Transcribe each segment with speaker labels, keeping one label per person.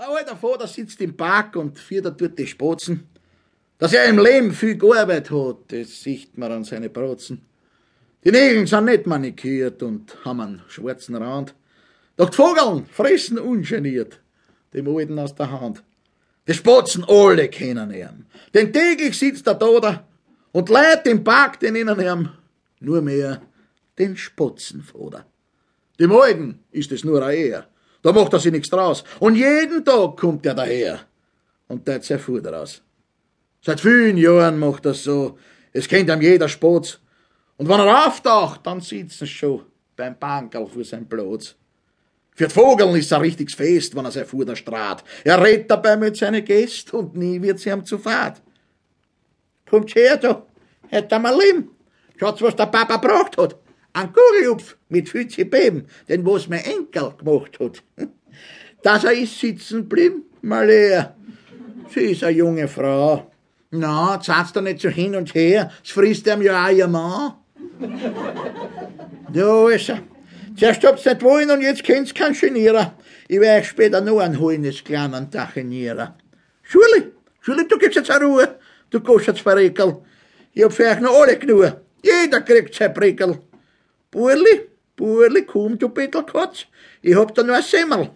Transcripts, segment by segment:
Speaker 1: Ein alter Vater sitzt im Park und führt dort die Spatzen. Dass er im Leben viel gearbeitet hat, das sieht man an seine Bratzen. Die Nägel sind nicht manikürt und haben einen schwarzen Rand. Doch die Vogeln fressen ungeniert dem Alten aus der Hand. Die Spatzen alle kennen ihn. Denn täglich sitzt er da und leiht im Park den innen ihm nur mehr den Spatzenvater. Dem Alten ist es nur ein Ehr. Da macht er sich nichts draus. Und jeden Tag kommt er daher und teilt sein Futter aus. Seit vielen Jahren macht er so. Es kennt ihm jeder Spatz. Und wenn er auftaucht, dann sitzt er schon beim Bankerl vor seinem Platz. Für die Vogeln ist ein richtiges Fest, wenn er sein Futter strahlt. Er redet dabei mit seinen Gästen und nie wird sie ihm zu fad. Kommt her, du, hätt einmal Lim. Schaut's, was der Papa braucht hat. Ein Kugelhupf mit Fütze Beben, den was mein Enkel gemacht hat. Dass er ist sitzen blieben, mal her. Sie ist eine junge Frau. Na, zahlst du nicht so hin und her, es frisst ihm ja auch ihr Mann. Da ist er. Zuerst habt's nicht wollen und jetzt kennt's kein Genierer. Ich werde später noch anholen, des kleinen Tachenierer. Schuli, Schuli, du gibst jetzt eine Ruhe. Du gehst jetzt verreckel. Ich hab für euch noch alle genug. Jeder kriegt sein Prickel. Burli, Burli, komm, du Bettelkatz. Ich hab da noch ein Semmel.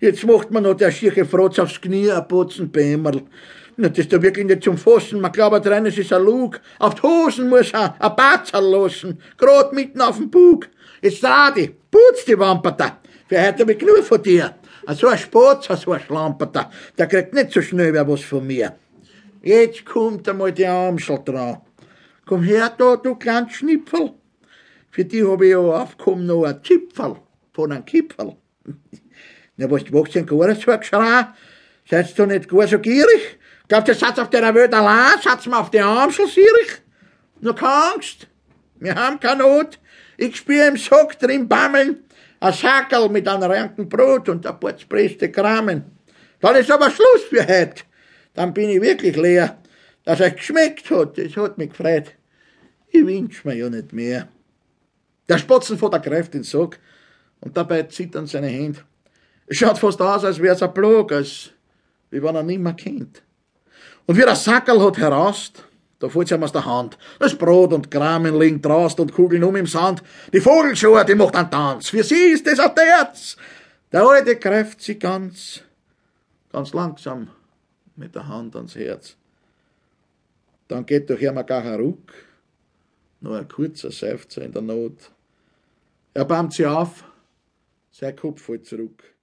Speaker 1: Jetzt macht man noch der schieche Frotz aufs Knie, ein Putzen Bämmerl. Das ist doch wirklich nicht zum Fassen. Man glaubt dran, es ist ein Lug. Auf die Hosen muss er ein Batzerl lassen. Grad mitten auf dem Bug. Jetzt Radi, putz die Wamperta. Wer hat mich genug von dir? So ein Spatz, so ein Schlamperta. Der kriegt nicht so schnell wer was von mir. Jetzt kommt einmal die Armschel dran. Komm her da, du klein Schnipfel. Für die hab ich ja aufgekommen noch ein Zipfel von einem Kipfel. Na, was, du machst denn gar so ein Geschrei? Seid du nicht gar so gierig? Glaubt ihr, seid auf der Welt allein? Seid mir auf die Armschel sierig? Nur keine Angst. Wir haben keine Not. Ich spür im Sack drin bammeln, ein Sackerl mit einem ranken Brot und ein paar zerpresste Kramen. Dann ist aber Schluss für heute. Dann bin ich wirklich leer. Dass es geschmeckt hat, das hat mich gefreut. Ich wünsch mir ja nicht mehr. Der Spatzen vor der greift den Sack und dabei zittern seine Hände. Es schaut fast aus, als wär's ein Plag, als wie wenn er nimmer kennt. Und wie der Sackerl hat heraust, da fällt's ihm aus der Hand. Das Brot und Kramen liegen draußen und kugeln um im Sand. Die Vogelschuhe, die macht einen Tanz. Für sie ist es ein Terz. Der Alte greift sie ganz, ganz langsam mit der Hand ans Herz. Dann geht durch ihm ein gar Ruck, nur ein kurzer Seufzer in der Not. Er bammt sie auf, sein Kopf fällt zurück.